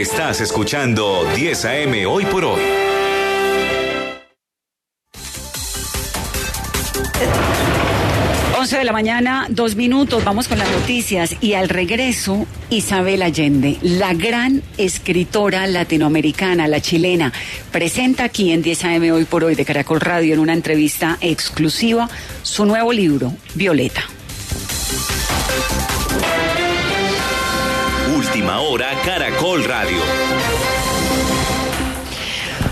Estás escuchando 10 AM hoy por hoy. de la mañana, dos minutos, vamos con las noticias y al regreso Isabel Allende, la gran escritora latinoamericana, la chilena, presenta aquí en 10 AM hoy por hoy de Caracol Radio en una entrevista exclusiva su nuevo libro, Violeta. Última hora, Caracol Radio.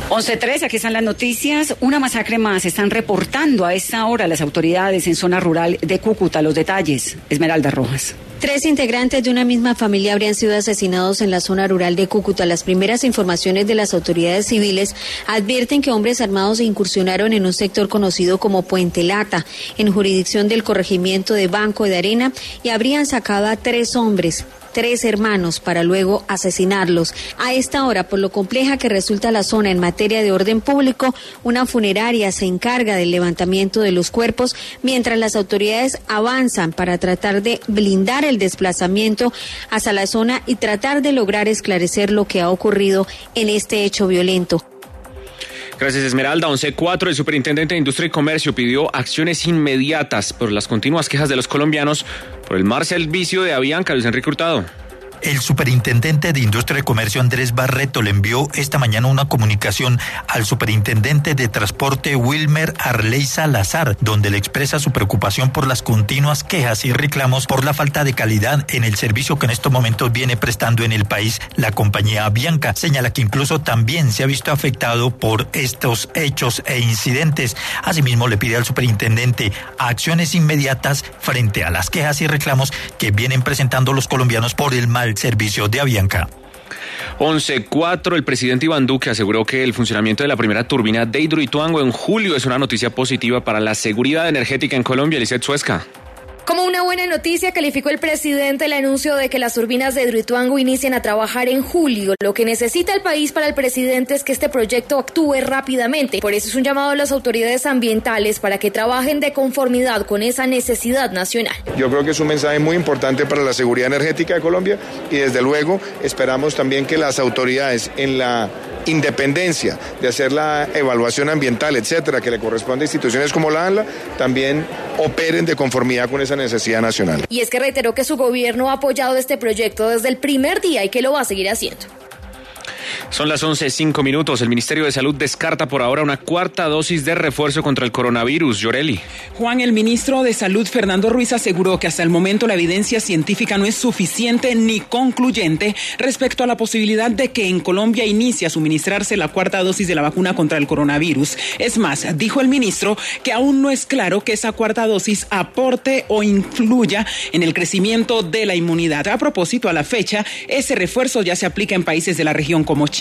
11.3, aquí están las noticias. Una masacre más están reportando a esta hora las autoridades en zona rural de Cúcuta. Los detalles, Esmeralda Rojas. Tres integrantes de una misma familia habrían sido asesinados en la zona rural de Cúcuta. Las primeras informaciones de las autoridades civiles advierten que hombres armados incursionaron en un sector conocido como Puente Lata, en jurisdicción del corregimiento de Banco de Arena, y habrían sacado a tres hombres tres hermanos para luego asesinarlos. A esta hora, por lo compleja que resulta la zona en materia de orden público, una funeraria se encarga del levantamiento de los cuerpos mientras las autoridades avanzan para tratar de blindar el desplazamiento hacia la zona y tratar de lograr esclarecer lo que ha ocurrido en este hecho violento. Gracias, Esmeralda. 11.4, el superintendente de Industria y Comercio pidió acciones inmediatas por las continuas quejas de los colombianos por el mar servicio de Avianca, Luis Enrique Hurtado. El superintendente de Industria y Comercio Andrés Barreto le envió esta mañana una comunicación al superintendente de Transporte Wilmer Arley Salazar, donde le expresa su preocupación por las continuas quejas y reclamos por la falta de calidad en el servicio que en estos momentos viene prestando en el país la compañía Bianca. Señala que incluso también se ha visto afectado por estos hechos e incidentes. Asimismo, le pide al superintendente acciones inmediatas frente a las quejas y reclamos que vienen presentando los colombianos por el mal servicio de Avianca. 11.4. El presidente Iván Duque aseguró que el funcionamiento de la primera turbina de Hidroituango en julio es una noticia positiva para la seguridad energética en Colombia. Lizeth Suezca. Como una buena noticia, calificó el presidente el anuncio de que las turbinas de Hidroituango inician a trabajar en julio. Lo que necesita el país para el presidente es que este proyecto actúe rápidamente. Por eso es un llamado a las autoridades ambientales para que trabajen de conformidad con esa necesidad nacional. Yo creo que es un mensaje muy importante para la seguridad energética de Colombia y desde luego esperamos también que las autoridades en la independencia de hacer la evaluación ambiental, etcétera, que le corresponde a instituciones como la ANLA, también operen de conformidad con esa necesidad nacional. Y es que reiteró que su gobierno ha apoyado este proyecto desde el primer día y que lo va a seguir haciendo. Son las 11.05 minutos. El Ministerio de Salud descarta por ahora una cuarta dosis de refuerzo contra el coronavirus. Llorelli. Juan, el ministro de Salud, Fernando Ruiz, aseguró que hasta el momento la evidencia científica no es suficiente ni concluyente respecto a la posibilidad de que en Colombia inicie a suministrarse la cuarta dosis de la vacuna contra el coronavirus. Es más, dijo el ministro que aún no es claro que esa cuarta dosis aporte o influya en el crecimiento de la inmunidad. A propósito, a la fecha, ese refuerzo ya se aplica en países de la región como Chile.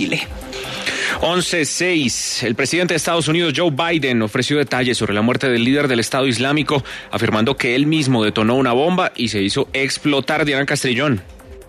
11.6. El presidente de Estados Unidos, Joe Biden, ofreció detalles sobre la muerte del líder del Estado Islámico, afirmando que él mismo detonó una bomba y se hizo explotar Diana Castrillón.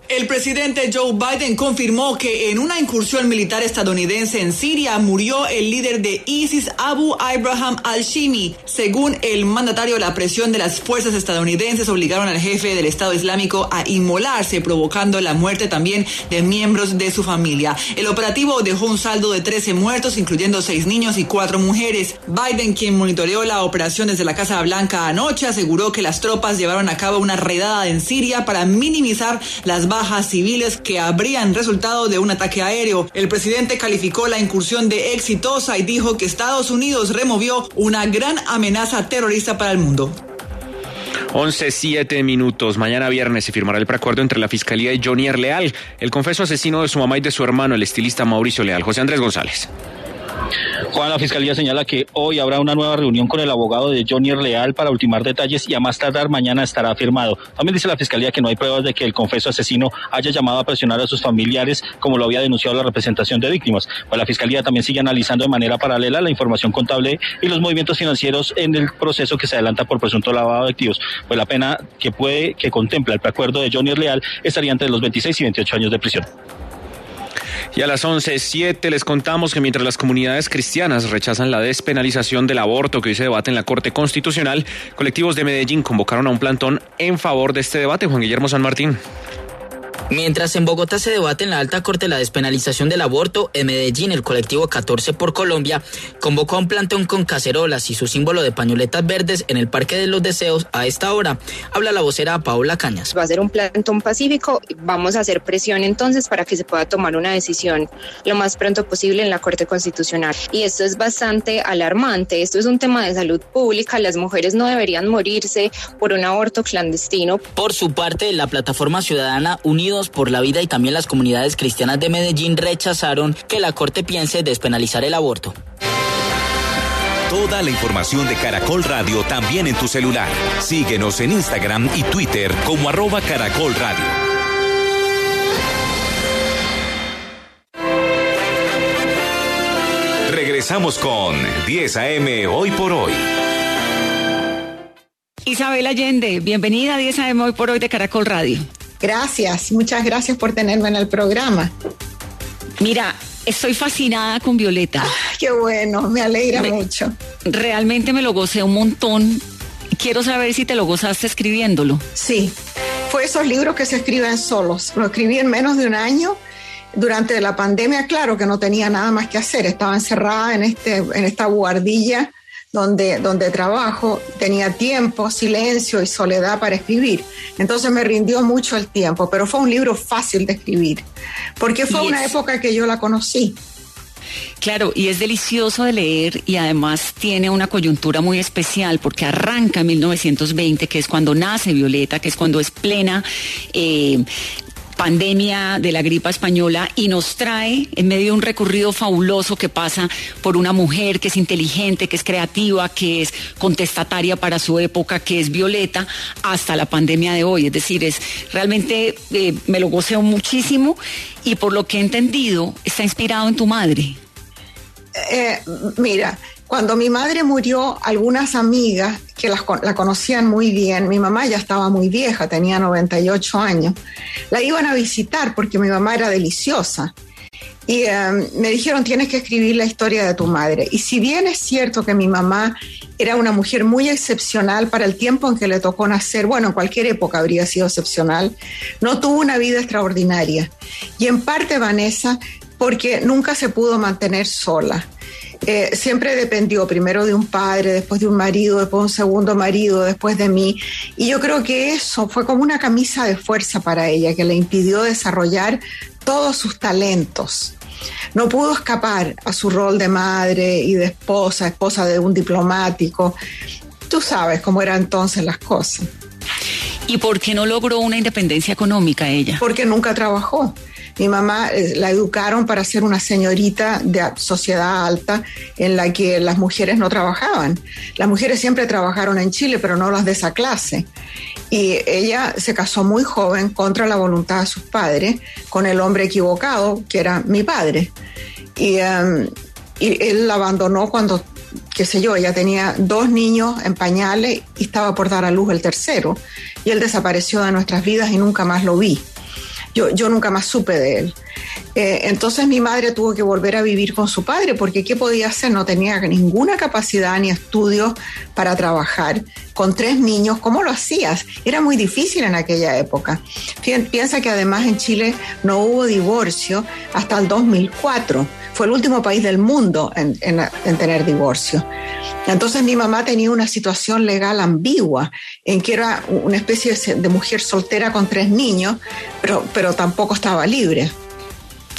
El presidente Joe Biden confirmó que en una incursión militar estadounidense en Siria murió el líder de ISIS, Abu Abraham al-Shimi. Según el mandatario, la presión de las fuerzas estadounidenses obligaron al jefe del Estado Islámico a inmolarse, provocando la muerte también de miembros de su familia. El operativo dejó un saldo de 13 muertos, incluyendo 6 niños y 4 mujeres. Biden, quien monitoreó la operación desde la Casa Blanca anoche, aseguró que las tropas llevaron a cabo una redada en Siria para minimizar las bajas bajas civiles que habrían resultado de un ataque aéreo. El presidente calificó la incursión de exitosa y dijo que Estados Unidos removió una gran amenaza terrorista para el mundo. 11.7 minutos. Mañana viernes se firmará el preacuerdo entre la Fiscalía y Johnny Leal, el confeso asesino de su mamá y de su hermano, el estilista Mauricio Leal. José Andrés González. Juan, la Fiscalía señala que hoy habrá una nueva reunión con el abogado de Johnny Leal para ultimar detalles y a más tardar mañana estará firmado. También dice la Fiscalía que no hay pruebas de que el confeso asesino haya llamado a presionar a sus familiares como lo había denunciado la representación de víctimas. Pues la Fiscalía también sigue analizando de manera paralela la información contable y los movimientos financieros en el proceso que se adelanta por presunto lavado de activos. Pues la pena que puede, que contempla el preacuerdo de Johnny Leal estaría entre los 26 y 28 años de prisión. Y a las 11.07 les contamos que mientras las comunidades cristianas rechazan la despenalización del aborto que hoy se debate en la Corte Constitucional, colectivos de Medellín convocaron a un plantón en favor de este debate. Juan Guillermo San Martín. Mientras en Bogotá se debate en la alta corte la despenalización del aborto, en Medellín el colectivo 14 por Colombia convocó a un plantón con cacerolas y su símbolo de pañoletas verdes en el Parque de los Deseos a esta hora. Habla la vocera Paola Cañas. Va a ser un plantón pacífico. Vamos a hacer presión entonces para que se pueda tomar una decisión lo más pronto posible en la Corte Constitucional. Y esto es bastante alarmante. Esto es un tema de salud pública. Las mujeres no deberían morirse por un aborto clandestino. Por su parte, la plataforma ciudadana Unidos por la Vida y también las comunidades cristianas de Medellín rechazaron que la Corte piense despenalizar el aborto. Toda la información de Caracol Radio también en tu celular. Síguenos en Instagram y Twitter como arroba Caracol Radio. Regresamos con 10 AM hoy por hoy. Isabel Allende, bienvenida a 10 AM hoy por hoy de Caracol Radio. Gracias, muchas gracias por tenerme en el programa. Mira, estoy fascinada con Violeta. qué bueno, me alegra mucho. Realmente me lo gocé un montón. Quiero saber si te lo gozaste escribiéndolo. Sí, fue esos libros que se escriben solos. Lo escribí en menos de un año. Durante la pandemia, claro que no tenía nada más que hacer. Estaba encerrada en, este, en esta guardilla donde, donde trabajo, tenía tiempo, silencio y soledad para escribir. Entonces me rindió mucho el tiempo, pero fue un libro fácil de escribir, porque fue una época que yo la conocí. Claro, y es delicioso de leer y además tiene una coyuntura muy especial porque arranca en 1920, que es cuando nace Violeta, que es cuando es plena eh, pandemia de la gripa española y nos trae en medio de un recorrido fabuloso que pasa por una mujer que es inteligente, que es creativa, que es contestataria para su época, que es Violeta, hasta la pandemia de hoy. Es decir, es realmente eh, me lo goceo muchísimo y por lo que he entendido está inspirado en tu madre. Eh, mira, cuando mi madre murió, algunas amigas que la conocían muy bien, mi mamá ya estaba muy vieja, tenía 98 años, la iban a visitar porque mi mamá era deliciosa. Y em, me dijeron, tienes que escribir la historia de tu madre. Y si bien es cierto que mi mamá era una mujer muy excepcional para el tiempo en que le tocó nacer, bueno, en cualquier época habría sido excepcional, no tuvo una vida extraordinaria. Y en parte, Vanessa, porque nunca se pudo mantener sola. Eh, siempre dependió primero de un padre, después de un marido, después de un segundo marido, después de mí. Y yo creo que eso fue como una camisa de fuerza para ella, que le impidió desarrollar todos sus talentos. No pudo escapar a su rol de madre y de esposa, esposa de un diplomático. Tú sabes cómo eran entonces las cosas. ¿Y por qué no logró una independencia económica ella? Porque nunca trabajó. Mi mamá la educaron para ser una señorita de sociedad alta en la que las mujeres no trabajaban. Las mujeres siempre trabajaron en Chile, pero no las de esa clase. Y ella se casó muy joven contra la voluntad de sus padres con el hombre equivocado, que era mi padre. Y, em, y él la abandonó cuando qué sé yo, ella tenía dos niños en pañales y estaba por dar a luz el tercero. Y él desapareció de nuestras vidas y nunca más lo vi yo, nunca más supe de él. Eh, entonces mi madre tuvo que volver a vivir con su padre porque ¿qué podía hacer? No tenía ninguna capacidad ni estudios para trabajar con tres niños. ¿Cómo lo hacías? Era muy difícil en aquella época. Piensa que además en Chile no hubo divorcio hasta el 2004. Fue el último país del mundo en, en tener divorcio. Entonces mi mamá tenía una situación legal ambigua, en que era una especie de mujer soltera con tres niños, pero, pero tampoco estaba libre.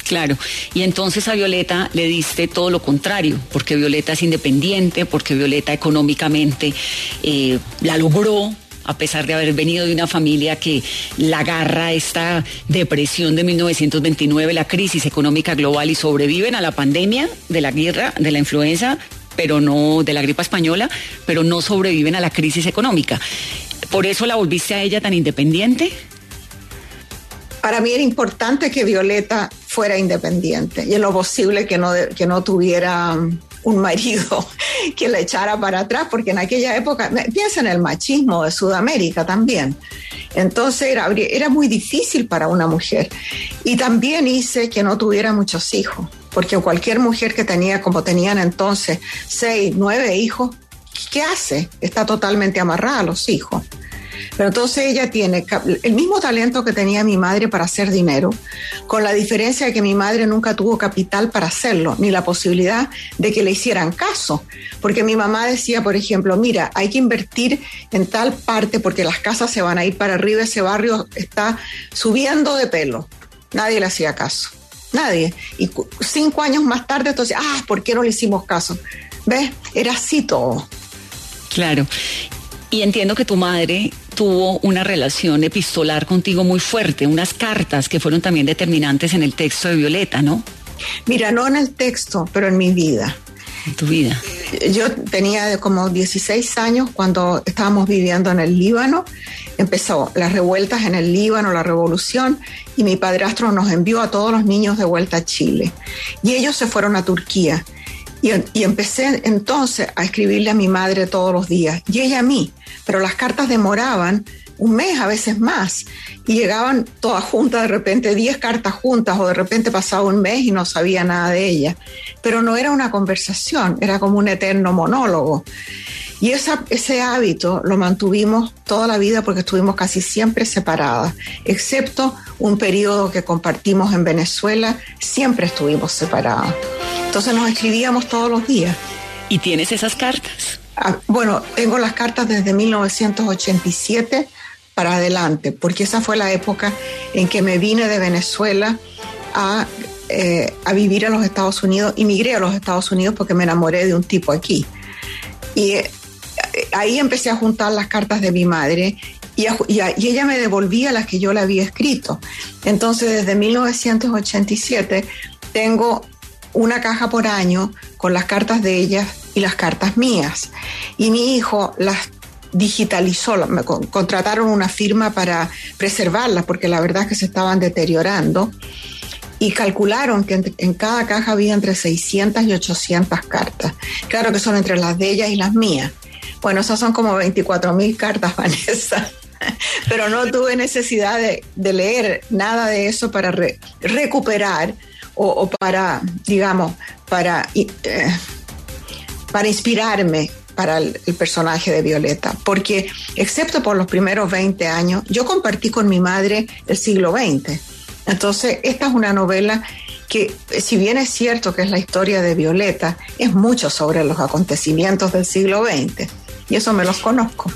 Claro, y entonces a Violeta le diste todo lo contrario, porque Violeta es independiente, porque Violeta económicamente eh, la logró, a pesar de haber venido de una familia que la agarra esta depresión de 1929, la crisis económica global y sobreviven a la pandemia de la guerra, de la influenza, pero no de la gripa española, pero no sobreviven a la crisis económica. ¿Por eso la volviste a ella tan independiente? Para mí era importante que Violeta fuera independiente y en lo posible que no, que no tuviera un marido que la echara para atrás, porque en aquella época, piensa en el machismo de Sudamérica también. Entonces era, era muy difícil para una mujer. Y también hice que no tuviera muchos hijos, porque cualquier mujer que tenía, como tenían entonces, seis, nueve hijos, ¿qué hace? Está totalmente amarrada a los hijos. Pero entonces ella tiene el mismo talento que tenía mi madre para hacer dinero, con la diferencia de que mi madre nunca tuvo capital para hacerlo, ni la posibilidad de que le hicieran caso. Porque mi mamá decía, por ejemplo, mira, hay que invertir en tal parte porque las casas se van a ir para arriba, ese barrio está subiendo de pelo. Nadie le hacía caso. Nadie. Y cinco años más tarde, entonces, ah, ¿por qué no le hicimos caso? ¿Ves? Era así todo. Claro. Y entiendo que tu madre tuvo una relación epistolar contigo muy fuerte, unas cartas que fueron también determinantes en el texto de Violeta, ¿no? Mira, no en el texto, pero en mi vida. En tu vida. Yo tenía como 16 años cuando estábamos viviendo en el Líbano. Empezó las revueltas en el Líbano, la revolución, y mi padrastro nos envió a todos los niños de vuelta a Chile. Y ellos se fueron a Turquía. Y, empecé entonces a escribirle a mi madre todos los días y ella a mí, pero las cartas demoraban un mes, a veces más, y llegaban todas juntas, de repente 10 cartas juntas, o de repente pasaba un mes y no sabía nada de ella. Pero no era una conversación, era como un eterno monólogo. Y ese hábito lo mantuvimos toda la vida porque estuvimos casi siempre separadas, excepto un periodo que compartimos en Venezuela, siempre estuvimos separadas. Entonces nos escribíamos todos los días. ¿Y tienes esas cartas? Ah, bueno, tengo las cartas desde 1987 para adelante, porque esa fue la época en que me vine de Venezuela a, eh, a vivir a los Estados Unidos, emigré a los Estados Unidos porque me enamoré de un tipo aquí. Y eh, ahí empecé a juntar las cartas de mi madre y, y, y, ella me devolvía las que yo le había escrito. Entonces, desde 1987 tengo una caja por año con las cartas de ella y las cartas mías. Y mi hijo las digitalizó, contrataron una firma para preservarlas porque la verdad es que se estaban deteriorando y calcularon que en, cada caja había entre 600 y 800 cartas. Claro que son entre las de ella y las mías. Bueno, esas son como 24 mil cartas, Vanessa. Pero no tuve necesidad de, leer nada de eso para re, recuperar o, para, digamos, para, eh, para inspirarme para el, el, personaje de Violeta, porque excepto por los primeros 20 años, yo compartí con mi madre el siglo XX. Entonces, esta es una novela que, si bien es cierto que es la historia de Violeta, es mucho sobre los acontecimientos del siglo XX. Y eso me los conozco.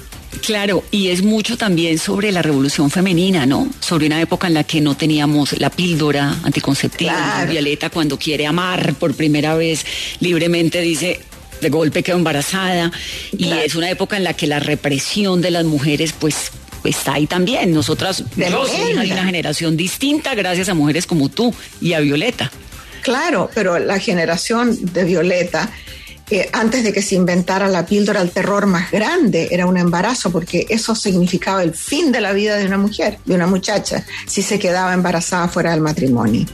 Claro, y es mucho también sobre la revolución femenina, ¿no? Sobre una época en la que no teníamos la píldora anticonceptiva. Claro. Violeta cuando quiere amar por primera vez libremente dice, de golpe quedó embarazada. Claro. Y es una época en la que la represión de las mujeres, pues está ahí también. Nosotras, de una generación distinta gracias a mujeres como tú y a Violeta. Claro, pero la generación de Violeta eh, antes de que se inventara la píldora, el terror más grande era un embarazo, porque eso significaba el fin de la vida de una mujer, de una muchacha, si se quedaba embarazada fuera del matrimonio.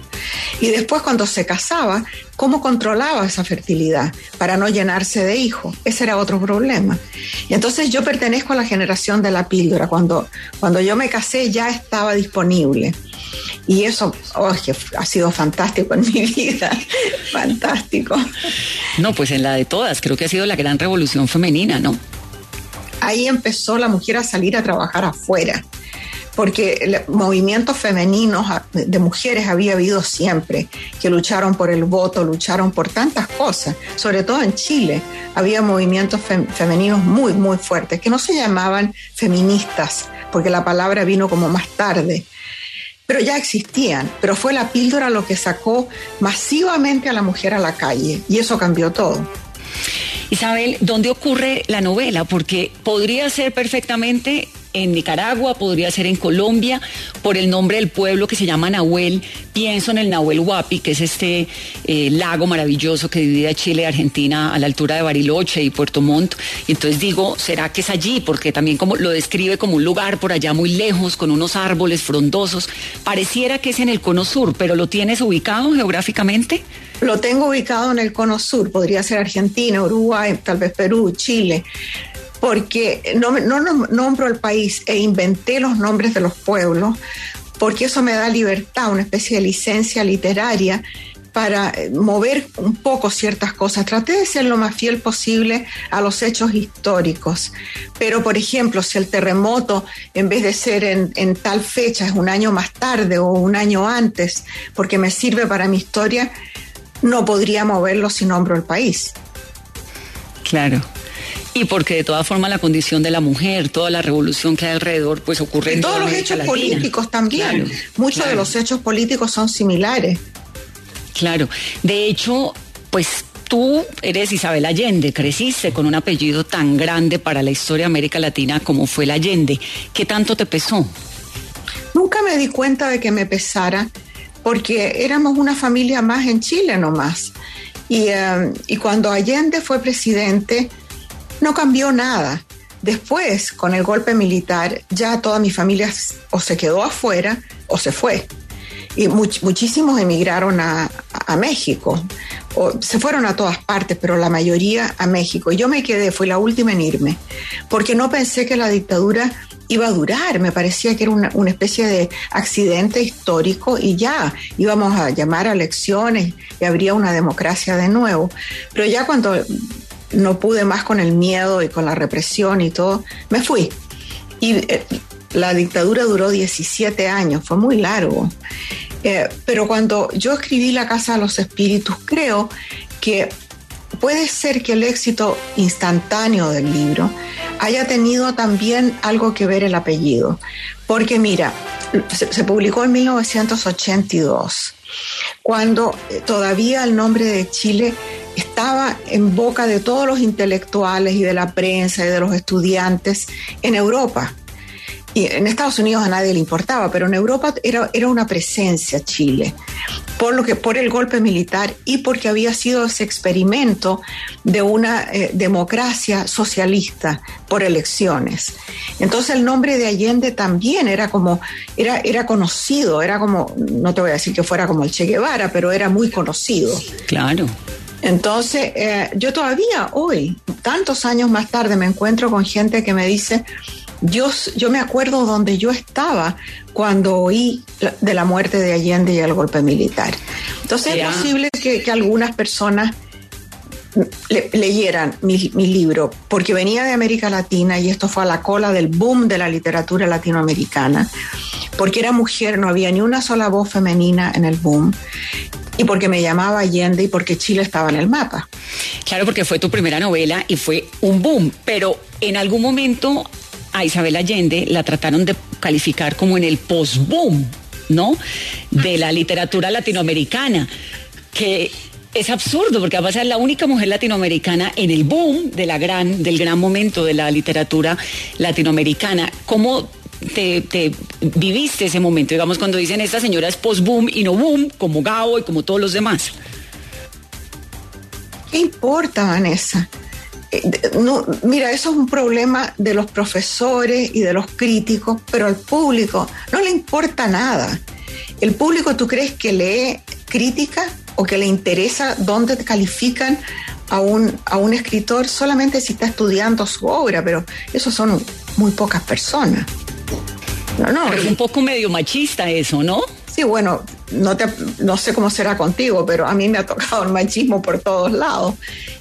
Y después cuando se casaba, ¿cómo controlaba esa fertilidad para no llenarse de hijos? Ese era otro problema. Y entonces yo pertenezco a la generación de la píldora. Cuando, cuando yo me casé ya estaba disponible. Y eso oh, ha sido fantástico en mi vida, fantástico. No, pues en la de todas, creo que ha sido la gran revolución femenina, ¿no? Ahí empezó la mujer a salir a trabajar afuera, porque movimientos femeninos de mujeres había habido siempre, que lucharon por el voto, lucharon por tantas cosas, sobre todo en Chile, había movimientos fem femeninos muy, muy fuertes, que no se llamaban feministas, porque la palabra vino como más tarde, pero ya existían, pero fue la píldora lo que sacó masivamente a la mujer a la calle y eso cambió todo. Isabel, ¿dónde ocurre la novela? Porque podría ser perfectamente en Nicaragua, podría ser en Colombia, por el nombre del pueblo que se llama Nahuel. Pienso en el Nahuel Huapi, que es este eh, lago maravilloso que divide Chile y Argentina a la altura de Bariloche y Puerto Montt. Y entonces digo, ¿será que es allí? Porque también como lo describe como un lugar por allá muy lejos, con unos árboles frondosos. Pareciera que es en el cono sur, pero ¿lo tienes ubicado geográficamente? Lo tengo ubicado en el cono sur, podría ser Argentina, Uruguay, tal vez Perú, Chile porque no, no, nombro el país e inventé los nombres de los pueblos, porque eso me da libertad, una especie de licencia literaria para eh, mover un poco ciertas cosas. Traté de ser lo más fiel posible a los hechos históricos. Pero, por ejemplo, si el terremoto, en vez de ser en, tal fecha, es un año más tarde o un año antes, porque me sirve para mi historia, no podría moverlo si nombro el país. Claro. Y porque de todas formas la condición de la mujer, toda la revolución que hay alrededor, pues ocurre en todos los hechos políticos también. Muchos de los hechos políticos son similares. Claro. De hecho, pues tú eres Isabel Allende, creciste con un apellido tan grande para la historia de América Latina como fue el Allende. ¿Qué tanto te pesó? Nunca me di cuenta de que me pesara, porque éramos una familia más en Chile nomás. Y, eh, y cuando Allende fue presidente, no cambió nada. Después, con el golpe militar, ya toda mi familia o se quedó afuera o se fue. Y muchísimos emigraron a, México. O se fueron a todas partes, pero la mayoría a México. Yo me quedé, fui la última en irme, porque no pensé que la dictadura iba a durar. Me parecía que era una, una, especie de accidente histórico y ya íbamos a llamar a elecciones y habría una democracia de nuevo. Pero ya cuando no pude más con el miedo y con la represión y todo, me fui. Y eh, la dictadura duró 17 años, fue muy largo. Eh, pero cuando yo escribí La Casa de los Espíritus, creo que puede ser que el éxito instantáneo del libro haya tenido también algo que ver el apellido. Porque mira, se, publicó en 1982, cuando todavía el nombre de Chile estaba en boca de todos los intelectuales y de la prensa y de los estudiantes en Europa. Y en Estados Unidos a nadie le importaba, pero en Europa era, era una presencia Chile, por, lo que, por el golpe militar y porque había sido ese experimento de una eh, democracia socialista por elecciones. Entonces el nombre de Allende también era como, era, era conocido, era como, no te voy a decir que fuera como el Che Guevara, pero era muy conocido. Claro. Entonces, eh, yo todavía hoy, tantos años más tarde, me encuentro con gente que me dice, yo, yo me acuerdo donde yo estaba cuando oí de la muerte de Allende y el golpe militar. Entonces es posible que, algunas personas leyeran mi, mi, libro, porque venía de América Latina y esto fue a la cola del boom de la literatura latinoamericana, porque era mujer, no había ni una sola voz femenina en el boom y porque me llamaba Allende y porque Chile estaba en el mapa. Claro, porque fue tu primera novela y fue un boom, pero en algún momento a Isabel Allende la trataron de calificar como en el post-boom, ¿no? De la literatura latinoamericana, que es absurdo porque además es la única mujer latinoamericana en el boom de la gran, del gran momento de la literatura latinoamericana. ¿Cómo te, viviste ese momento? Digamos, cuando dicen esta señora es post-boom y no boom, como Gabo y como todos los demás. ¿Qué importa, Vanessa? Eh, no, mira, eso es un problema de los profesores y de los críticos, pero al público no le importa nada. El público, ¿tú crees que lee crítica o que le interesa dónde te califican a un, a un escritor solamente si está estudiando su obra? Pero eso son muy pocas personas. No, no. es un poco medio machista eso, ¿no? Sí, bueno, no, te, no sé cómo será contigo, pero a mí me ha tocado el machismo por todos lados.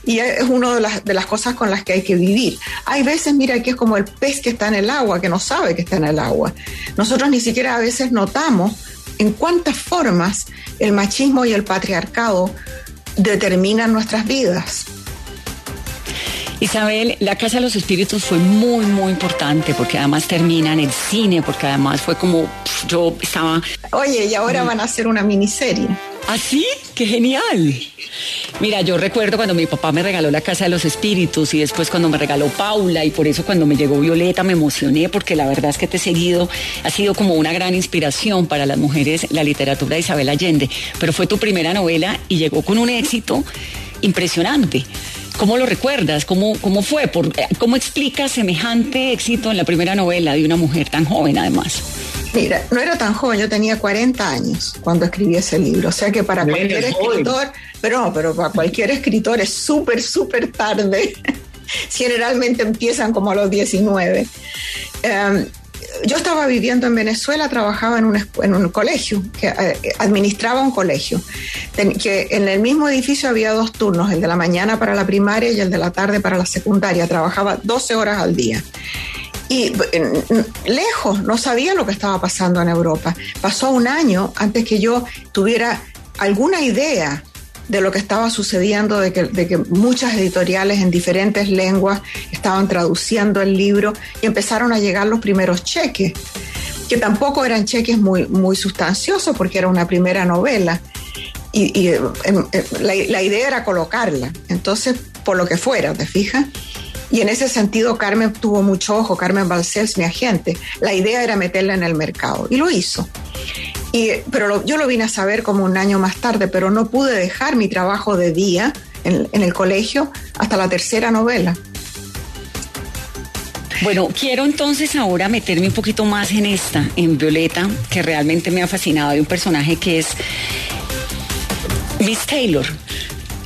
Y es una de las, de las cosas con las que hay que vivir. Hay veces, mira, que es como el pez que está en el agua, que no sabe que está en el agua. Nosotros ni siquiera a veces notamos en cuántas formas el machismo y el patriarcado determinan nuestras vidas. Isabel, La Casa de los Espíritus fue muy, muy importante porque además termina en el cine, porque además fue como yo estaba... Oye, y ahora van a hacer una miniserie. ¿Así? ¿Ah, ¡Qué genial! Mira, yo recuerdo cuando mi papá me regaló la Casa de los Espíritus y después cuando me regaló Paula y por eso cuando me llegó Violeta me emocioné porque la verdad es que te he seguido, ha sido como una gran inspiración para las mujeres la literatura de Isabel Allende, pero fue tu primera novela y llegó con un éxito impresionante. ¿Cómo lo recuerdas? ¿Cómo, cómo fue? Por, ¿Cómo explicas semejante éxito en la primera novela de una mujer tan joven además? Mira, no era tan joven, yo tenía 40 años cuando escribí ese libro, o sea que para cualquier escritor, pero no, pero para cualquier escritor es súper, súper tarde. Generalmente empiezan como a los 19. Em, yo estaba viviendo en Venezuela, trabajaba en un, en un colegio, que eh, administraba un colegio, que en el mismo edificio había dos turnos, el de la mañana para la primaria y el de la tarde para la secundaria. Trabajaba 12 horas al día y lejos, no sabía lo que estaba pasando en Europa. Pasó un año antes que yo tuviera alguna idea de lo que estaba sucediendo, de que, muchas editoriales en diferentes lenguas estaban traduciendo el libro y empezaron a llegar los primeros cheques, que tampoco eran cheques muy, muy sustanciosos porque era una primera novela. Y, em, em, la, la idea era colocarla. Entonces, por lo que fuera, ¿te fijas? Y en ese sentido, Carmen tuvo mucho ojo, Carmen Balcells, mi agente. La idea era meterla en el mercado y lo hizo. Y, pero yo lo vine a saber como un año más tarde, pero no pude dejar mi trabajo de día en, el colegio hasta la tercera novela. Bueno, quiero entonces ahora meterme un poquito más en esta, en Violeta, que realmente me ha fascinado. Hay un personaje que es Miss Taylor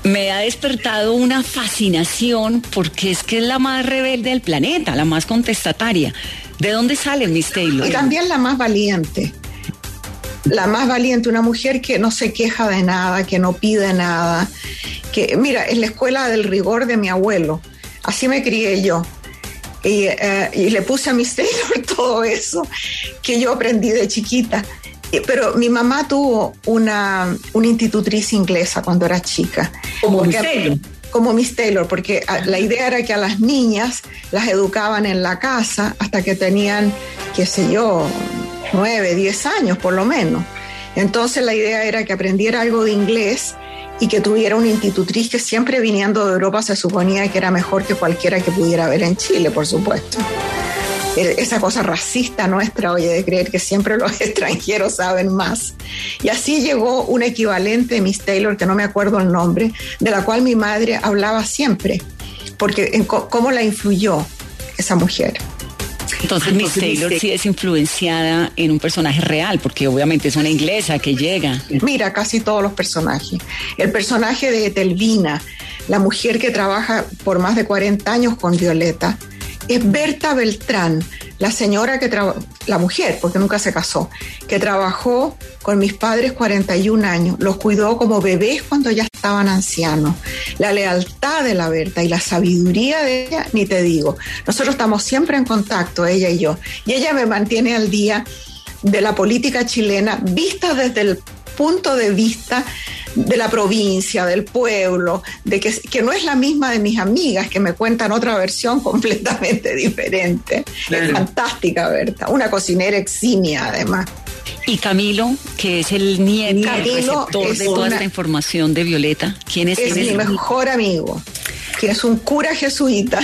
me ha despertado una fascinación porque es que es la más rebelde del planeta, la más contestataria. ¿De dónde sale Miss Taylor? Y también la más valiente. La más valiente, una mujer que no se queja de nada, que no pide nada. Que, mira, es la escuela del rigor de mi abuelo. Así me crié yo. Y, eh, y le puse a Miss Taylor todo eso que yo aprendí de chiquita. Eh, pero mi mamá tuvo una, una institutriz inglesa cuando era chica. Como Miss Taylor. Como Miss Taylor, porque ah, la idea era que a las niñas las educaban en la casa hasta que tenían, qué sé yo, nueve, diez años por lo menos. Entonces la idea era que aprendiera algo de inglés y que tuviera una institutriz que siempre viniendo de Europa se suponía que era mejor que cualquiera que pudiera ver en Chile, por supuesto. Eh, esa cosa racista nuestra, oye, de creer que siempre los extranjeros saben más. Y así llegó un equivalente de Miss Taylor, que no me acuerdo el nombre, de la cual mi madre hablaba siempre, porque en cómo la influyó esa mujer. Entonces, Miss Taylor sí es influenciada en un personaje real, porque obviamente es una inglesa que llega. Mira, casi todos los personajes. El personaje de Telvina, la mujer que trabaja por más de 40 años con Violeta, es Berta Beltrán, la señora que la mujer, porque nunca se casó, que trabajó con mis padres 41 años, los cuidó como bebés cuando ya estaban ancianos. La lealtad de la Berta y la sabiduría de ella, ni te digo. Nosotros estamos siempre en contacto, ella y yo, y ella me mantiene al día de la política chilena vista desde el punto de vista de la provincia, del pueblo, de que, que, no es la misma de mis amigas que me cuentan otra versión completamente diferente. Es fantástica, Berta. Una cocinera eximia, además. Y Camilo, que es el nieto, receptor de toda esta información de Violeta, ¿quién es? Es mi mejor amigo, que es un cura jesuita.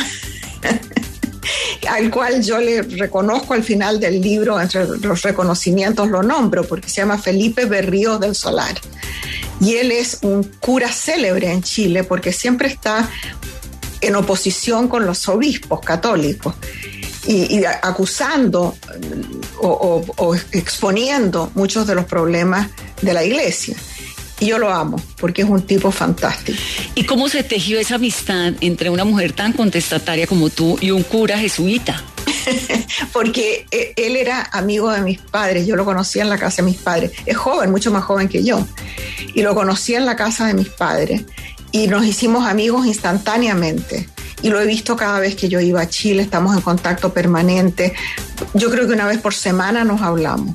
al cual yo le reconozco al final del libro, entre los reconocimientos lo nombro, porque se llama Felipe Berrío del Solar. Y él es un cura célebre en Chile porque siempre está en oposición con los obispos católicos y, acusando o, o exponiendo muchos de los problemas de la iglesia. Y yo lo amo porque es un tipo fantástico. ¿Y cómo se tejió esa amistad entre una mujer tan contestataria como tú y un cura jesuita? porque eh, él era amigo de mis padres, yo lo conocía en la casa de mis padres, es joven, mucho más joven que yo, y lo conocí en la casa de mis padres y nos hicimos amigos instantáneamente. Y lo he visto cada vez que yo iba a Chile, estamos en contacto permanente. Yo creo que una vez por semana nos hablamos.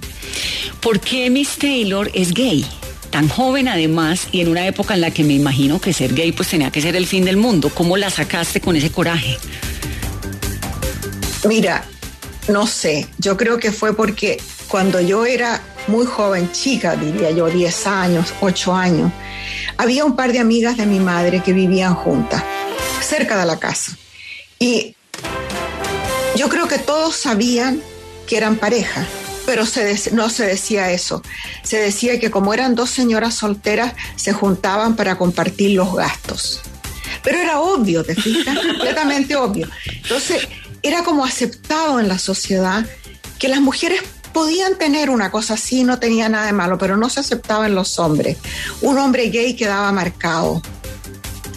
¿Por qué Miss Taylor es gay? tan joven además y en una época en la que me imagino que ser gay pues tenía que ser el fin del mundo. ¿Cómo la sacaste con ese coraje? Mira, no sé, yo creo que fue porque cuando yo era muy joven, chica, diría yo, 10 años, 8 años, había un par de amigas de mi madre que vivían juntas, cerca de la casa. Y yo creo que todos sabían que eran pareja, pero no se decía eso. Se decía que como eran dos señoras solteras, se juntaban para compartir los gastos. Pero era obvio, te fijas, completamente obvio. Entonces, era como aceptado en la sociedad que las mujeres podían tener una cosa así, no tenía nada de malo, pero no se aceptaba en los hombres. Un hombre gay quedaba marcado.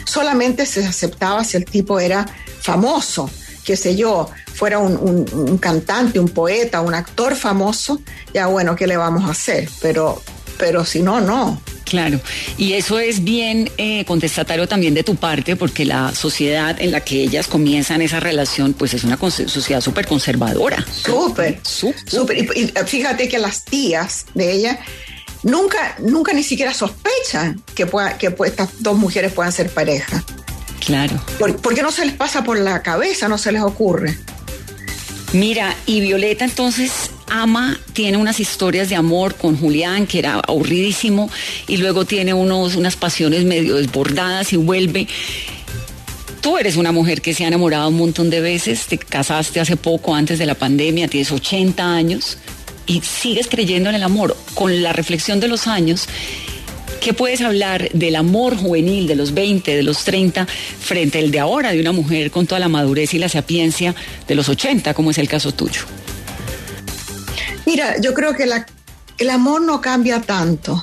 Solamente se aceptaba si el tipo era famoso, qué sé yo, fuera un, cantante, un poeta, un actor famoso, ya bueno, ¿qué le vamos a hacer? Pero, pero si no, no. Claro, y eso es bien eh, contestatario también de tu parte, porque la sociedad en la que ellas comienzan esa relación, pues es una sociedad súper conservadora. Súper, súper. Y, fíjate que las tías de ella nunca, nunca ni siquiera sospechan que, pueda, que estas dos mujeres puedan ser pareja. Claro. ¿Por, qué no se les pasa por la cabeza, no se les ocurre? Mira, y Violeta entonces ama, tiene unas historias de amor con Julián, que era aburridísimo, y luego tiene unos, unas pasiones medio desbordadas y vuelve. Tú eres una mujer que se ha enamorado un montón de veces, te casaste hace poco, antes de la pandemia, tienes 80 años y sigues creyendo en el amor. Con la reflexión de los años, ¿Qué puedes hablar del amor juvenil de los 20, de los 30, frente al de ahora, de una mujer con toda la madurez y la sapiencia de los 80, como es el caso tuyo? Mira, yo creo que el amor no cambia tanto.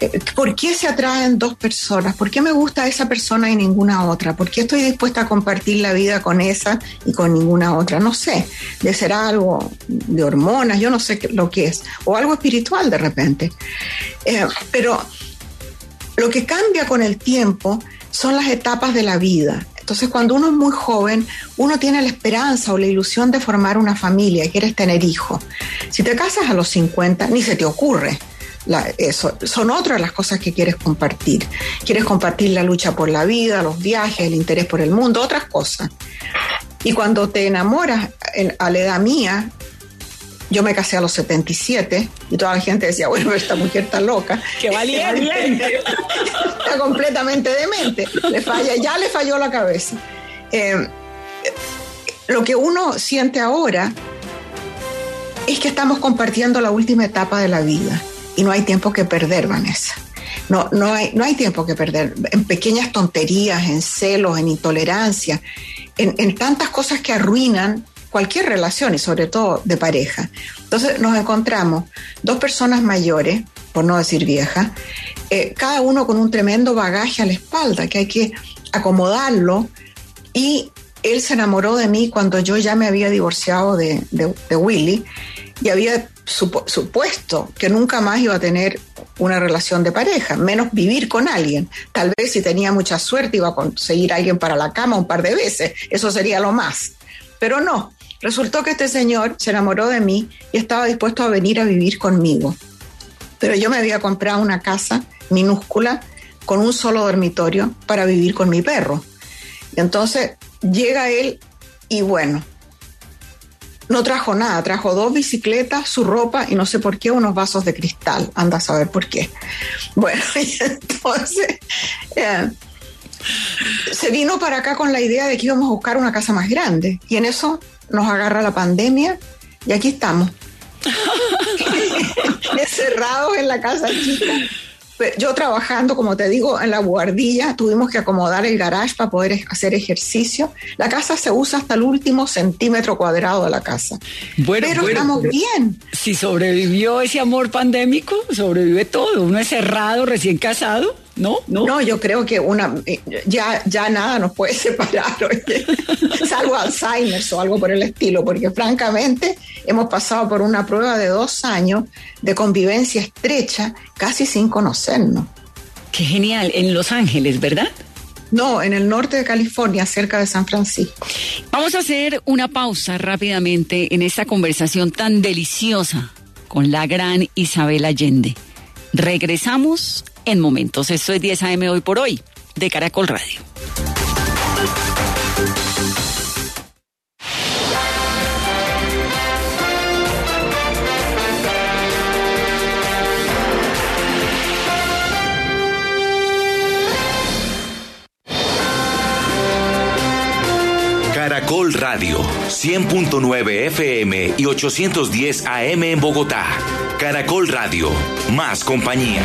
Eh, ¿Por qué se atraen dos personas? ¿Por qué me gusta esa persona y ninguna otra? ¿Por qué estoy dispuesta a compartir la vida con esa y con ninguna otra? No sé, de ser algo de hormonas, yo no sé lo que es, o algo espiritual de repente. Eh, pero lo que cambia con el tiempo son las etapas de la vida. Entonces, cuando uno es muy joven, uno tiene la esperanza o la ilusión de formar una familia, quieres tener hijos. Si te casas a los 50, ni se te ocurre. eso son otras las cosas que quieres compartir. Quieres compartir la lucha por la vida, los viajes, el interés por el mundo, otras cosas. Y cuando te enamoras a la edad mía, yo me casé a los 77 y toda la gente decía, bueno, esta mujer está loca. ¡Qué valiente! está completamente demente. Le falla, ya le falló la cabeza. Eh, lo que uno siente ahora es que estamos compartiendo la última etapa de la vida y no hay tiempo que perder, Vanessa. No, no, hay, no hay tiempo que perder en pequeñas tonterías, en celos, en intolerancia, en, en tantas cosas que arruinan cualquier relación y sobre todo de pareja. Entonces nos encontramos dos personas mayores, por no decir viejas, eh, cada uno con un tremendo bagaje a la espalda que hay que acomodarlo y él se enamoró de mí cuando yo ya me había divorciado de, Willy y había supuesto que nunca más iba a tener una relación de pareja, menos vivir con alguien. Tal vez si tenía mucha suerte iba a conseguir a alguien para la cama un par de veces, eso sería lo más. Pero no, Resultó que este señor se enamoró de mí y estaba dispuesto a venir a vivir conmigo. Pero yo me había comprado una casa minúscula con un solo dormitorio para vivir con mi perro. Y entonces llega él y bueno, no trajo nada, trajo dos bicicletas, su ropa y no sé por qué unos vasos de cristal, anda a saber por qué. Bueno, y entonces eh, se vino para acá con la idea de que íbamos a buscar una casa más grande y en eso nos agarra la pandemia y aquí estamos. Encerrados en la casa chica. Yo trabajando, como te digo, en la guardilla, tuvimos que acomodar el garage para poder hacer ejercicio. La casa se usa hasta el último centímetro cuadrado de la casa. Bueno, Pero estamos bien. Si sobrevivió ese amor pandémico, sobrevive todo. Uno es cerrado, recién casado ¿No? ¿No? yo creo que una eh, ya, ya nada nos puede separar, salvo Alzheimer o algo por el estilo, porque francamente hemos pasado por una prueba de dos años de convivencia estrecha, casi sin conocernos. Qué genial, en Los Ángeles, ¿verdad? No, en el norte de California, cerca de San Francisco. Vamos a hacer una pausa rápidamente en esta conversación tan deliciosa con la gran Isabel Allende. Regresamos en momentos. Esto es 10 AM hoy por hoy de Caracol Radio. Caracol Radio, 100.9 FM y 810 AM en Bogotá. Caracol Radio, más compañía.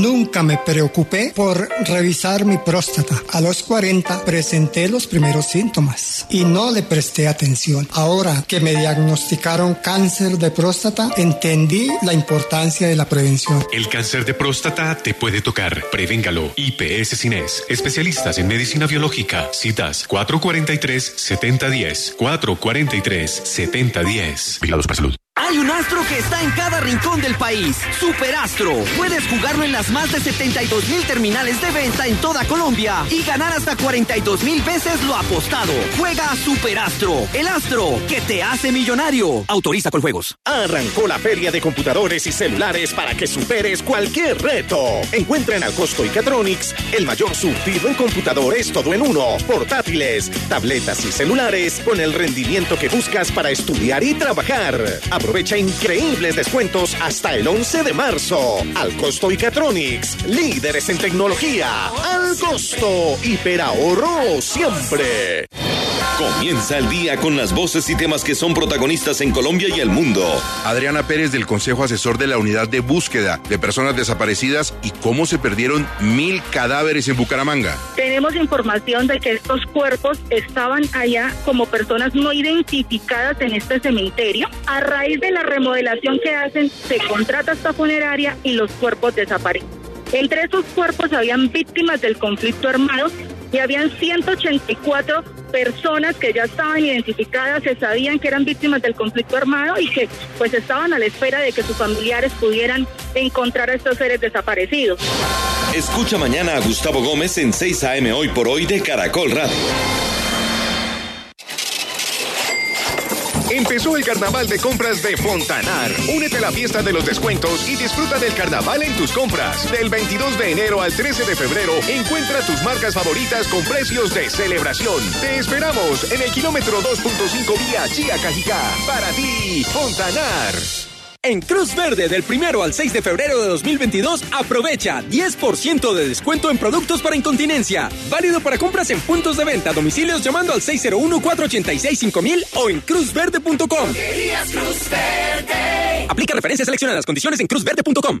Nunca me preocupé por revisar mi próstata. A los 40 presenté los primeros síntomas y no le presté atención. Ahora que me diagnosticaron cáncer de próstata, entendí la importancia de la prevención. El cáncer de próstata te puede tocar. Prevéngalo. IPS Cines. Especialistas en medicina biológica. Citas 443-7010. 443-7010. Vigilados para salud. Hay un astro que está en cada rincón del país. Superastro. Puedes jugarlo en las más de 72 mil terminales de venta en toda Colombia y ganar hasta 42 mil veces lo apostado. Juega Superastro, el astro que te hace millonario. Autoriza con juegos. Arrancó la feria de computadores y celulares para que superes cualquier reto. Encuentra en Alcosto y Catronics el mayor surtido en computadores todo en uno, portátiles, tabletas y celulares con el rendimiento que buscas para estudiar y trabajar. Aprovecha increíbles descuentos hasta el 11 de marzo. Al costo y Catronics, líderes en tecnología. Al costo, hiperahorro siempre. Comienza el día con las voces y temas que son protagonistas en Colombia y el mundo. Adriana Pérez del Consejo Asesor de la Unidad de Búsqueda de Personas Desaparecidas y cómo se perdieron mil cadáveres en Bucaramanga. Tenemos información de que estos cuerpos estaban allá como personas no identificadas en este cementerio. A raíz de la remodelación que hacen, se contrata esta funeraria y los cuerpos desaparecen. Entre esos cuerpos habían víctimas del conflicto armado y habían 184 personas que ya estaban identificadas, se sabían que eran víctimas del conflicto armado y que pues estaban a la espera de que sus familiares pudieran encontrar a estos seres desaparecidos. Escucha mañana a Gustavo Gómez en 6 AM hoy por hoy de Caracol Radio. Empezó el carnaval de compras de Fontanar. Únete a la fiesta de los descuentos y disfruta del carnaval en tus compras. Del 22 de enero al 13 de febrero, encuentra tus marcas favoritas con precios de celebración. Te esperamos en el kilómetro 2.5 vía Chía Cajicá. Para ti, Fontanar. En Cruz Verde del primero al 6 de febrero de 2022, aprovecha 10% de descuento en productos para incontinencia. Válido para compras en puntos de venta, domicilios llamando al 601-486-5000 o en cruzverde.com. Cruz Verde. Aplica referencias seleccionadas, condiciones en cruzverde.com.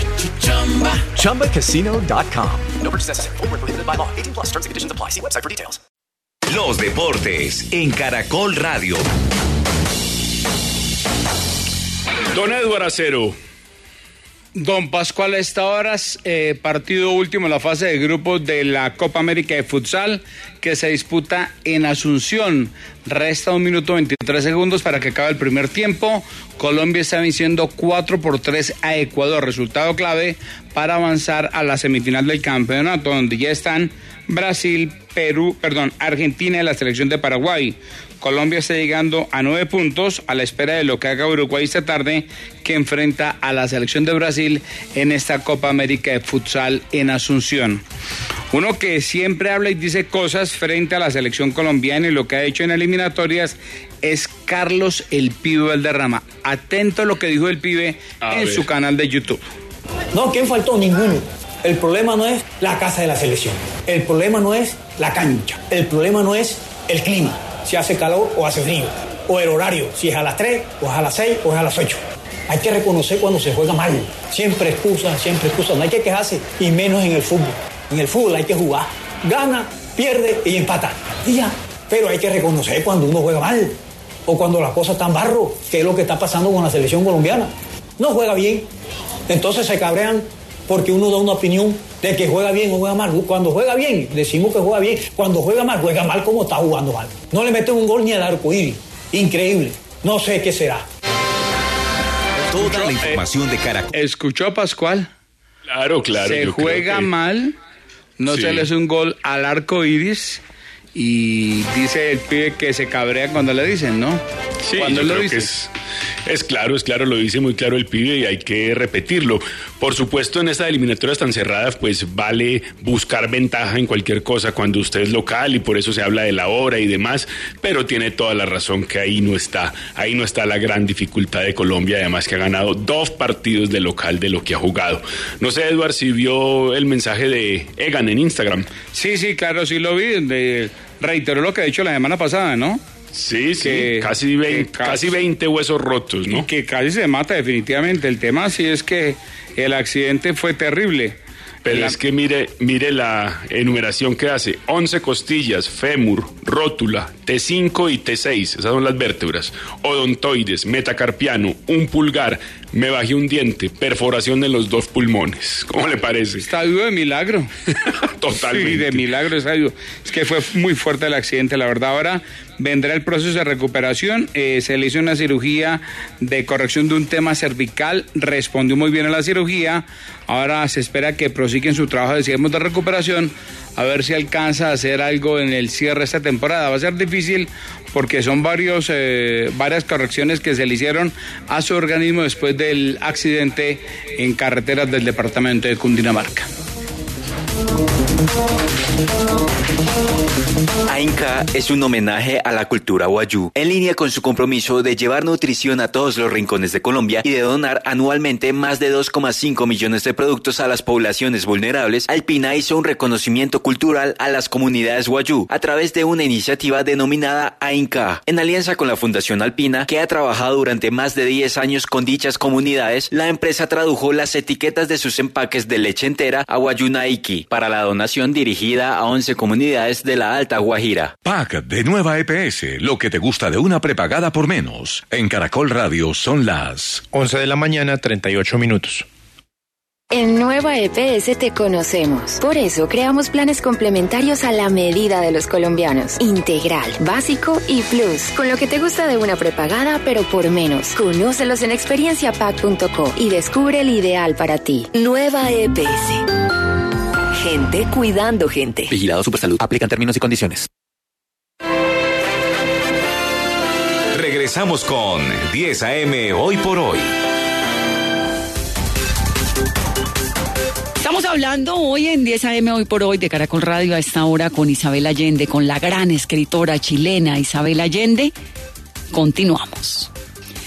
ChumbaCasino.com. No purchase necessary. Full prohibited by law. 18 plus terms and conditions apply. See website for details. Los deportes en Caracol Radio. Don Edward Acero. Don Pascual, a esta hora eh, partido último en la fase de grupos de la Copa América de Futsal que se disputa en Asunción. Resta un minuto 23 segundos para que acabe el primer tiempo. Colombia está venciendo 4 por 3 a Ecuador. Resultado clave para avanzar a la semifinal del campeonato, donde ya están Brasil, Perú, perdón, Argentina y la selección de Paraguay. Colombia está llegando a nueve puntos a la espera de lo que haga Uruguay esta tarde, que enfrenta a la selección de Brasil en esta Copa América de Futsal en Asunción. Uno que siempre habla y dice cosas frente a la selección colombiana y lo que ha hecho en eliminatorias es Carlos El Pibe Valderrama. Atento a lo que dijo el pibe a en ver. su canal de YouTube. No, ¿quién faltó? Ninguno. El problema no es la casa de la selección. El problema no es la cancha. El problema no es el clima si hace calor o hace frío. o el horario, si es a las 3, o es a las 6, o es a las 8. Hay que reconocer cuando se juega mal. Siempre excusa, siempre excusa. No hay que quejarse, y menos en el fútbol. En el fútbol hay que jugar. Gana, pierde y empata. Y ya. Pero hay que reconocer cuando uno juega mal. O cuando las cosas están barro, que es lo que está pasando con la selección colombiana. No juega bien. Entonces se cabrean porque uno da una opinión de que juega bien o juega mal. Cuando juega bien, decimos que juega bien. Cuando juega mal, juega mal como está jugando mal. No le meten un gol ni al arco iris. Increíble. No sé qué será. Toda la información de Caracol. ¿Escuchó a Pascual? Claro, claro. Se juega que- mal, no Sí. se le hace un gol al arco iris y dice el pibe que se cabrea cuando le dicen, ¿no? Sí, cuando lo dice. que es, es claro, es claro, lo dice muy claro el pibe y hay que repetirlo. Por supuesto, en estas eliminatorias tan cerradas, pues vale buscar ventaja en cualquier cosa cuando usted es local y por eso se habla de la hora y demás, pero tiene toda la razón que ahí no está, ahí no está la gran dificultad de Colombia, además que ha ganado dos partidos de local de lo que ha jugado. No sé, Eduard, si vio el mensaje de Egan en Instagram. Sí, sí, claro, sí lo vi. Reiteró lo que ha dicho la semana pasada, ¿no? Sí, sí, casi 20 casi 20 huesos rotos, ¿no? Y que casi se mata definitivamente. El tema sí es que el accidente fue terrible. Pero La- es que mire, mire la enumeración que hace. 11 costillas, fémur, rótula, T5 y T6, esas son las vértebras. Odontoides, metacarpiano, un pulgar, me bajé un diente, perforación en los dos pulmones. ¿Cómo le parece? Estadio de milagro. Totalmente. Sí, de milagro estadio. Es que fue muy fuerte el accidente, la verdad. Ahora vendrá el proceso de recuperación. Eh, se le hizo una cirugía de corrección de un tema cervical. Respondió muy bien a la cirugía. Ahora se espera que prosiguen su trabajo, decíamos, de recuperación. A ver si alcanza a hacer algo en el cierre esta temporada. Va a ser difícil porque son varios, eh, varias correcciones que se le hicieron a su organismo después del accidente en carreteras del departamento de Cundinamarca. AINCA es un homenaje a la cultura guayú, en línea con su compromiso de llevar nutrición a todos los rincones de Colombia y de donar anualmente más de 2,5 millones de productos a las poblaciones vulnerables. Alpina hizo un reconocimiento cultural a las comunidades guayú a través de una iniciativa denominada AINCA, en alianza con la Fundación Alpina, que ha trabajado durante más de 10 años con dichas comunidades. La empresa tradujo las etiquetas de sus empaques de leche entera a Guayunaiki para la donación dirigida a 11 comunidades de la Alta Guajira. Pack de nueva EPS, lo que te gusta de una prepagada por menos. En Caracol Radio son las 11 de la mañana, 38 minutos. En Nueva EPS te conocemos. Por eso creamos planes complementarios a la medida de los colombianos. Integral, básico y plus. Con lo que te gusta de una prepagada, pero por menos. Conócelos en experienciapack.co y descubre el ideal para ti. Nueva EPS. Gente cuidando gente. Vigilado Supersalud. Aplican términos y condiciones. Regresamos con 10 AM hoy por hoy. Estamos hablando hoy en 10 AM hoy por hoy de Caracol Radio a esta hora con Isabel Allende, con la gran escritora chilena Isabel Allende. Continuamos.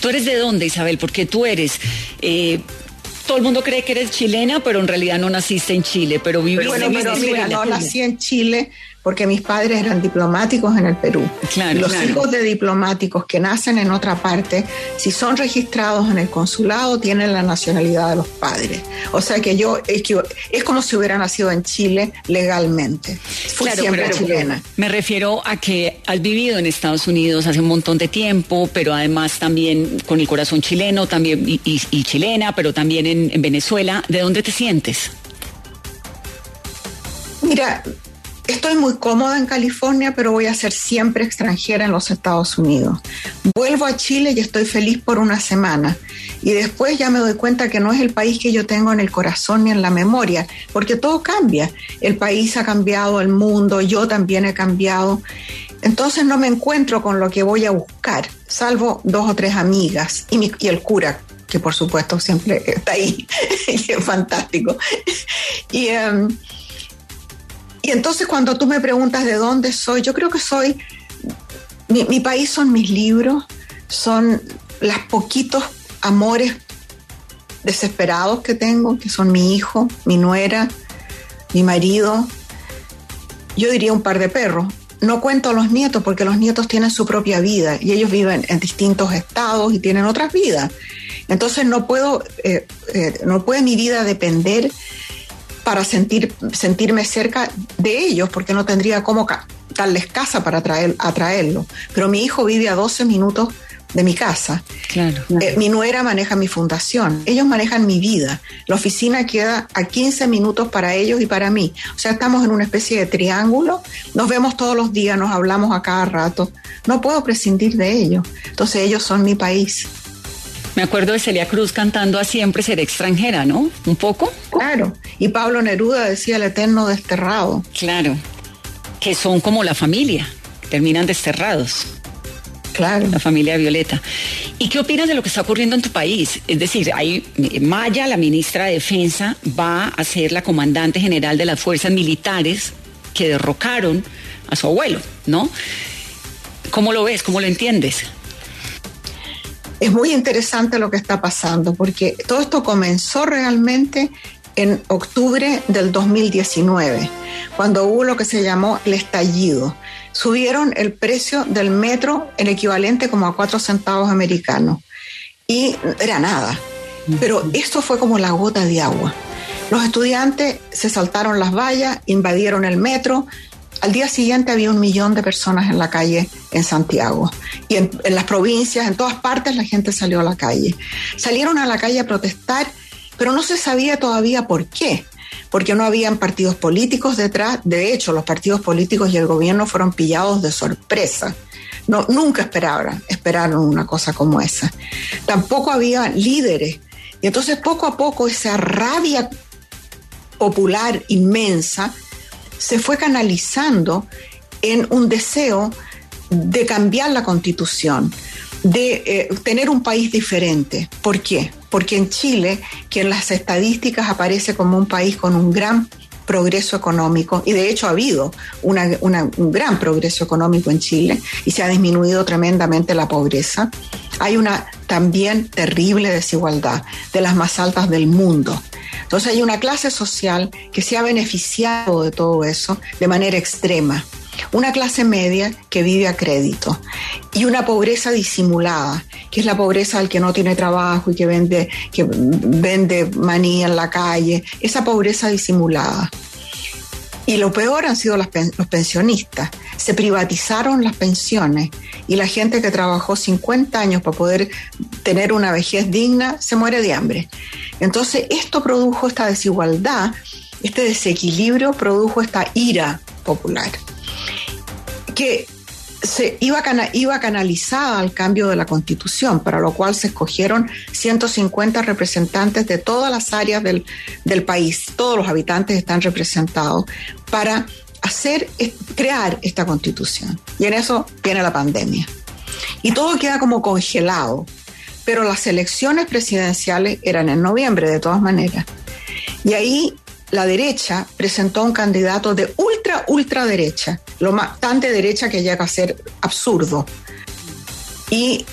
¿Tú eres de dónde, Isabel? Porque tú eres... eh, todo el mundo cree que eres chilena, pero en realidad no naciste en Chile, pero viviste Bueno, en pero mira, Venezuela. no nací en Chile porque mis padres eran diplomáticos en el Perú. Claro, los claro. hijos de diplomáticos que nacen en otra parte, si son registrados en el consulado, tienen la nacionalidad de los padres. O sea que yo, es, que- es como si hubiera nacido en Chile legalmente. Fui Claro, siempre pero chilena. Me refiero a que has vivido en Estados Unidos hace un montón de tiempo, pero además también con el corazón chileno, también y, y- y chilena, pero también en, en Venezuela. ¿De dónde te sientes? Mira, estoy muy cómoda en California, pero voy a ser siempre extranjera en los Estados Unidos. Vuelvo a Chile y estoy feliz por una semana. Y después ya me doy cuenta que no es el país que yo tengo en el corazón ni en la memoria, porque todo cambia. El país ha cambiado, el mundo, yo también he cambiado. Entonces no me encuentro con lo que voy a buscar, salvo dos o tres amigas y, el cura, que por supuesto siempre está ahí, es fantástico. Y, em, y entonces cuando tú me preguntas de dónde soy, yo creo que soy, mi, país son mis libros, son los poquitos amores desesperados que tengo, que son mi hijo, mi nuera, mi marido, yo diría un par de perros, no cuento a los nietos porque los nietos tienen su propia vida y ellos viven en distintos estados y tienen otras vidas. Entonces no puedo, eh, eh, no puede mi vida depender para sentir, sentirme cerca de ellos porque no tendría cómo darles casa para traer, atraerlo. Pero mi hijo vive a 12 minutos de mi casa. Claro. Eh, mi nuera maneja mi fundación. Ellos manejan mi vida. La oficina queda a 15 minutos para ellos y para mí. O sea, estamos en una especie de triángulo. Nos vemos todos los días, nos hablamos a cada rato. No puedo prescindir de ellos. Entonces ellos son mi país. Me acuerdo de Celia Cruz cantando a siempre ser extranjera, ¿no? Un poco. Claro. Y Pablo Neruda decía el eterno desterrado. Claro. Que son como la familia, terminan desterrados. Claro. La familia Violeta. ¿Y qué opinas de lo que está ocurriendo en tu país? Es decir, hay, Maya, la ministra de Defensa, va a ser la comandante general de las fuerzas militares que derrocaron a su abuelo, ¿no? ¿Cómo lo ves? ¿Cómo lo entiendes? Es muy interesante lo que está pasando, porque todo esto comenzó realmente en octubre del 2019, cuando hubo lo que se llamó el estallido subieron el precio del metro, el equivalente como a cuatro centavos americanos. Y era nada. Pero esto fue como la gota de agua. Los estudiantes se saltaron las vallas, invadieron el metro. Al día siguiente había un millón de personas en la calle en Santiago. Y en, las provincias, en todas partes, la gente salió a la calle. Salieron a la calle a protestar, pero no se sabía todavía por qué porque no habían partidos políticos detrás. De hecho, los partidos políticos y el gobierno fueron pillados de sorpresa. No, nunca esperaron, esperaron una cosa como esa. Tampoco había líderes. Y entonces poco a poco esa rabia popular inmensa se fue canalizando en un deseo de cambiar la constitución, de eh, tener un país diferente. ¿Por qué? Porque en Chile, que en las estadísticas aparece como un país con un gran progreso económico, y de hecho ha habido un gran progreso económico en Chile y se ha disminuido tremendamente la pobreza, hay una también terrible desigualdad de las más altas del mundo. Entonces hay una clase social que se ha beneficiado de todo eso de manera extrema. Una clase media que vive a crédito. Y una pobreza disimulada, que es la pobreza del que no tiene trabajo y que vende, que vende maní en la calle, esa pobreza disimulada. Y lo peor han sido los pensionistas. Se privatizaron las pensiones y la gente que trabajó 50 años para poder tener una vejez digna se muere de hambre. Entonces esto produjo esta desigualdad, este desequilibrio produjo esta ira popular que se iba, iba canalizada al cambio de la constitución, para lo cual se escogieron 150 representantes de todas las áreas del, del país, todos los habitantes están representados, para hacer, crear esta constitución. Y en eso viene la pandemia. Y todo queda como congelado, pero las elecciones presidenciales eran en noviembre de todas maneras. Y ahí la derecha presentó un candidato de ultra, ultra derecha, lo más tan de derecha que llega a ser absurdo. Y,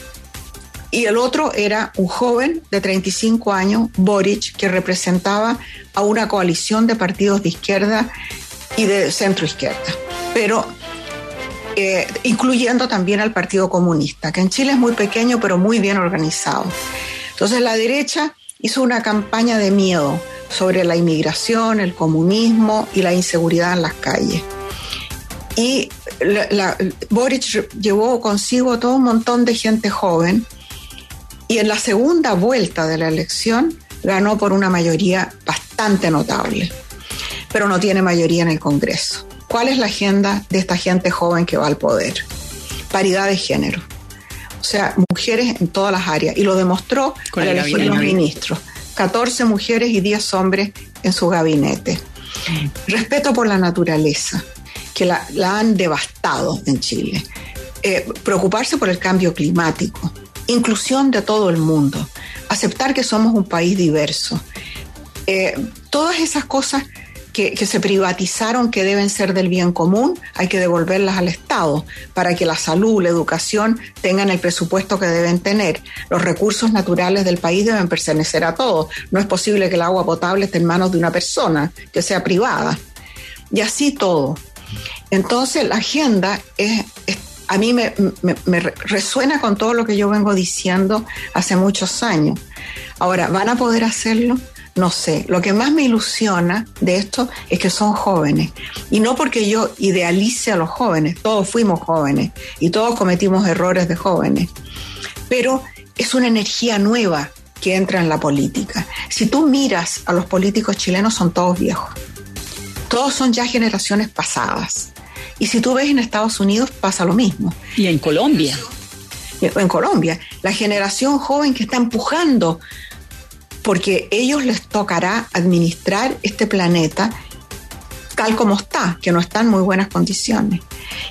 y el otro era un joven de 35 años, Boric, que representaba a una coalición de partidos de izquierda y de centro izquierda, pero eh, incluyendo también al Partido Comunista, que en Chile es muy pequeño pero muy bien organizado. Entonces la derecha hizo una campaña de miedo sobre la inmigración, el comunismo y la inseguridad en las calles. Y la, Boric llevó consigo todo un montón de gente joven y en la segunda vuelta de la elección ganó por una mayoría bastante notable, pero no tiene mayoría en el Congreso. ¿Cuál es la agenda de esta gente joven que va al poder? Paridad de género. O sea, mujeres en todas las áreas. Y lo demostró con al elegir los ministros. 14 mujeres y 10 hombres en su gabinete. Respeto por la naturaleza, que la, han devastado en Chile. Eh, preocuparse por el cambio climático. Inclusión de todo el mundo. Aceptar que somos un país diverso. Eh, todas esas cosas que, se privatizaron, que deben ser del bien común, hay que devolverlas al Estado para que la salud, la educación tengan el presupuesto que deben tener. Los recursos naturales del país deben pertenecer a todos. No es posible que el agua potable esté en manos de una persona, que sea privada. Y así todo. Entonces la agenda es, a mí me, me, resuena con todo lo que yo vengo diciendo hace muchos años. Ahora, ¿van a poder hacerlo? No sé. Lo que más me ilusiona de esto es que son jóvenes. Y no porque yo idealice a los jóvenes, todos fuimos jóvenes y todos cometimos errores de jóvenes. Pero es una energía nueva que entra en la política. Si tú miras a los políticos chilenos, son todos viejos. Todos son ya generaciones pasadas. Y si tú ves en Estados Unidos pasa lo mismo. Y en Colombia. En Colombia, la generación joven que está empujando, porque ellos les tocará administrar este planeta tal como está, que no está en muy buenas condiciones.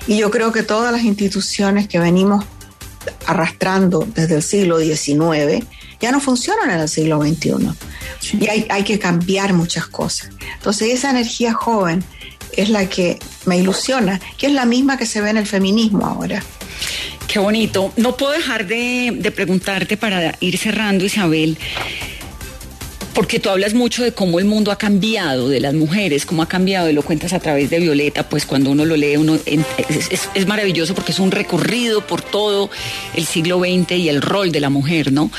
Y yo creo que todas las instituciones que venimos arrastrando desde el siglo XIX ya no funcionan en el siglo XXI. Y hay, hay que cambiar muchas cosas. Entonces esa energía joven es la que me ilusiona, que es la misma que se ve en el feminismo ahora. Qué bonito. No puedo dejar de, preguntarte para ir cerrando, Isabel porque tú hablas mucho de cómo el mundo ha cambiado, de las mujeres, cómo ha cambiado, y lo cuentas a través de Violeta, pues cuando uno lo lee, uno es, es, maravilloso porque es un recorrido por todo el siglo XX y el rol de la mujer, ¿no?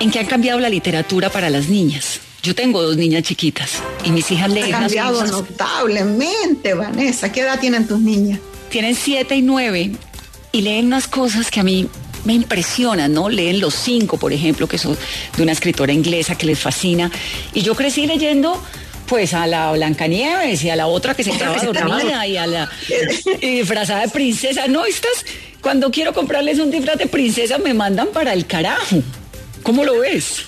¿En qué ha cambiado la literatura para las niñas? Yo tengo dos niñas chiquitas y mis hijas leen. Ha cambiado notablemente, Vanessa. ¿Qué edad tienen tus niñas? Tienen siete y nueve y leen unas cosas que a mí me impresionan, ¿no? Leen Los Cinco, por ejemplo, que son de una escritora inglesa que les fascina. Y yo crecí leyendo pues a la Blancanieves y a la otra que se quedaba dormida y a la disfrazada de princesa. No, estas, cuando quiero comprarles un disfraz de princesa me mandan para el carajo. ¿Cómo lo ves?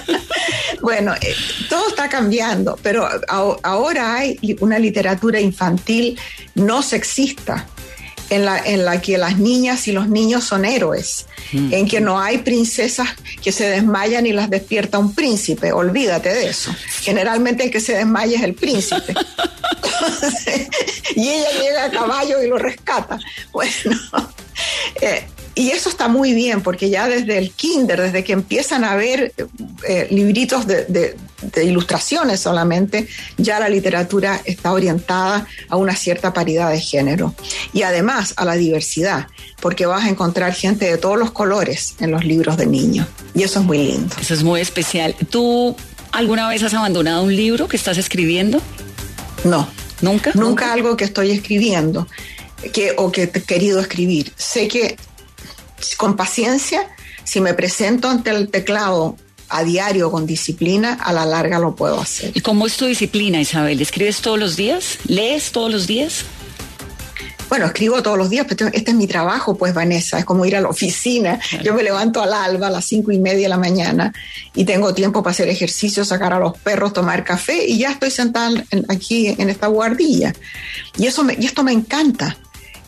bueno, eh, todo está cambiando, pero ahora hay una literatura infantil no sexista. En la, en la que las niñas y los niños son héroes, mm. en que no hay princesas que se desmayan y las despierta un príncipe, olvídate de eso. Generalmente el que se desmaya es el príncipe. y ella llega a caballo y lo rescata. Bueno, eh, y eso está muy bien, porque ya desde el kinder, desde que empiezan a ver eh, libritos de, ilustraciones solamente, ya la literatura está orientada a una cierta paridad de género. Y además a la diversidad, porque vas a encontrar gente de todos los colores en los libros de niños. Y eso es muy lindo. Eso es muy especial. ¿Tú alguna vez has abandonado un libro que estás escribiendo? No. ¿Nunca? Nunca, algo que estoy escribiendo. Que, o que he querido escribir. Sé que con paciencia, si me presento ante el teclado a diario con disciplina, a la larga lo puedo hacer. ¿Y cómo es tu disciplina, Isabel? ¿Escribes todos los días? ¿Lees todos los días? Bueno, escribo todos los días, pero este es mi trabajo, pues Vanessa, es como ir a la oficina. Yo me levanto al alba a las cinco y media de la mañana y tengo tiempo para hacer ejercicio, sacar a los perros, tomar café y ya estoy sentada aquí en esta guardilla. Y, eso y esto me encanta.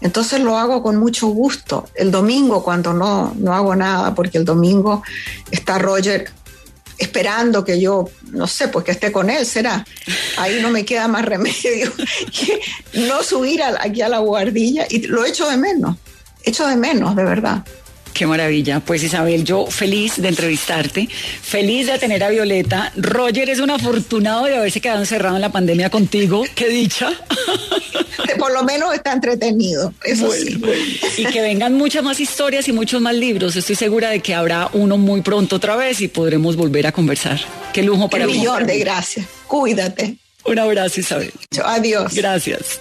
Entonces lo hago con mucho gusto. El domingo cuando no, no hago nada, porque el domingo está Roger esperando que yo, no sé, pues que esté con él, será. Ahí no me queda más remedio que no subir aquí a la guardilla y lo echo de menos, echo de menos, de verdad. Qué maravilla. Pues Isabel, yo feliz de entrevistarte, feliz de tener a Violeta. Roger es un afortunado de haberse quedado encerrado en la pandemia contigo. Qué dicha. Por lo menos está entretenido, eso sí. Y que vengan muchas más historias y muchos más libros. Estoy segura de que habrá uno muy pronto otra vez y podremos volver a conversar. Qué lujo para mí. Un millón de gracias. Cuídate. Un abrazo, Isabel. Adiós. Gracias.